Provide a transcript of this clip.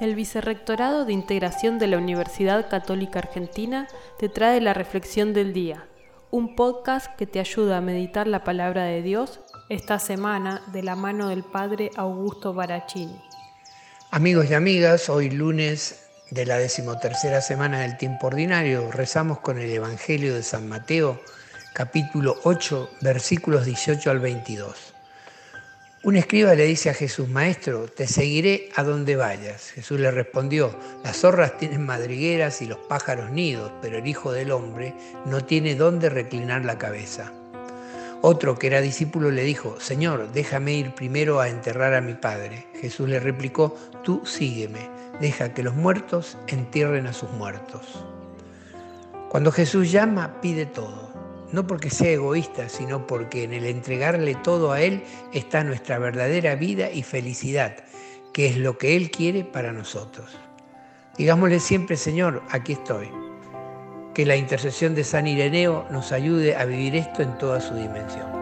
El Vicerrectorado de Integración de la Universidad Católica Argentina te trae la Reflexión del Día, un podcast que te ayuda a meditar la palabra de Dios esta semana de la mano del Padre Augusto Barachini. Amigos y amigas, hoy lunes de la decimotercera semana del tiempo ordinario, rezamos con el Evangelio de San Mateo, capítulo 8, versículos 18 al 22. Un escriba le dice a Jesús, Maestro, te seguiré a donde vayas. Jesús le respondió, las zorras tienen madrigueras y los pájaros nidos, pero el Hijo del Hombre no tiene dónde reclinar la cabeza. Otro que era discípulo le dijo, Señor, déjame ir primero a enterrar a mi Padre. Jesús le replicó, tú sígueme, deja que los muertos entierren a sus muertos. Cuando Jesús llama, pide todo no porque sea egoísta, sino porque en el entregarle todo a Él está nuestra verdadera vida y felicidad, que es lo que Él quiere para nosotros. Digámosle siempre, Señor, aquí estoy. Que la intercesión de San Ireneo nos ayude a vivir esto en toda su dimensión.